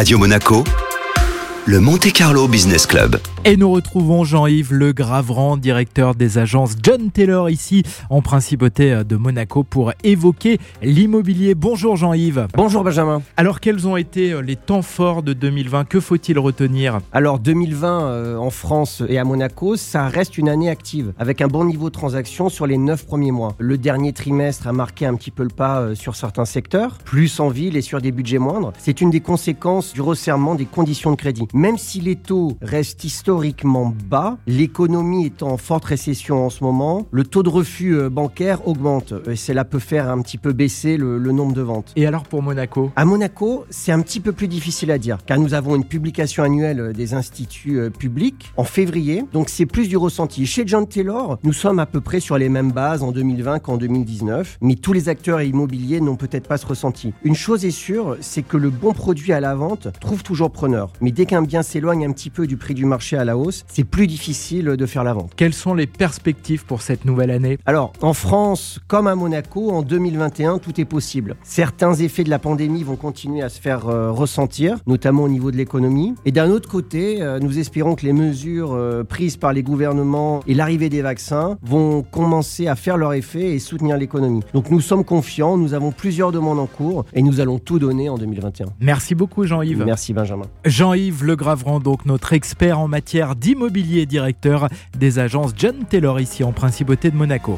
Radio Monaco, le Monte Carlo Business Club. Et nous retrouvons Jean-Yves Le Gravrand, directeur des agences John Taylor ici en Principauté de Monaco pour évoquer l'immobilier. Bonjour Jean-Yves. Bonjour Benjamin. Alors quels ont été les temps forts de 2020 Que faut-il retenir? Alors 2020 euh, en France et à Monaco, ça reste une année active avec un bon niveau de transaction sur les 9 premiers mois. Le dernier trimestre a marqué un petit peu le pas euh, sur certains secteurs, plus en ville et sur des budgets moindres. C'est une des conséquences du resserrement des conditions de crédit. Même si les taux restent historiquement bas, l'économie est en forte récession en ce moment, le taux de refus euh, bancaire augmente et cela peut faire un petit peu baisser le, le nombre de ventes. Et alors pour Monaco? À Monaco, c'est un petit peu plus difficile à dire car nous avons une publication annuelle des instituts euh, publics en février, donc c'est plus du ressenti. Chez John Taylor, nous sommes à peu près sur les mêmes bases en 2020 qu'en 2019, mais tous les acteurs immobiliers n'ont peut-être pas ce ressenti. Une chose est sûre, c'est que le bon produit à la vente trouve toujours preneur. Mais dès qu'un bien s'éloigne un petit peu du prix du marché à la hausse, c'est plus difficile de faire la vente. Quelles sont les perspectives pour cette nouvelle année? Alors, en France comme à Monaco, en 2021, tout est possible. Certains effets de la pandémie vont continuer à se faire euh, ressentir, notamment au niveau de l'économie. Et d'un autre côté, euh, nous espérons que les mesures euh, prises par les gouvernements et l'arrivée des vaccins vont commencer à faire leur effet et soutenir l'économie. Donc nous sommes confiants, nous avons plusieurs demandes en cours et nous allons tout donner en 2021. Merci beaucoup Jean-Yves. Merci Benjamin. Jean-Yves Le donc notre expert en matière d'immobilier, directeur des agences John Taylor ici en Principauté de Monaco.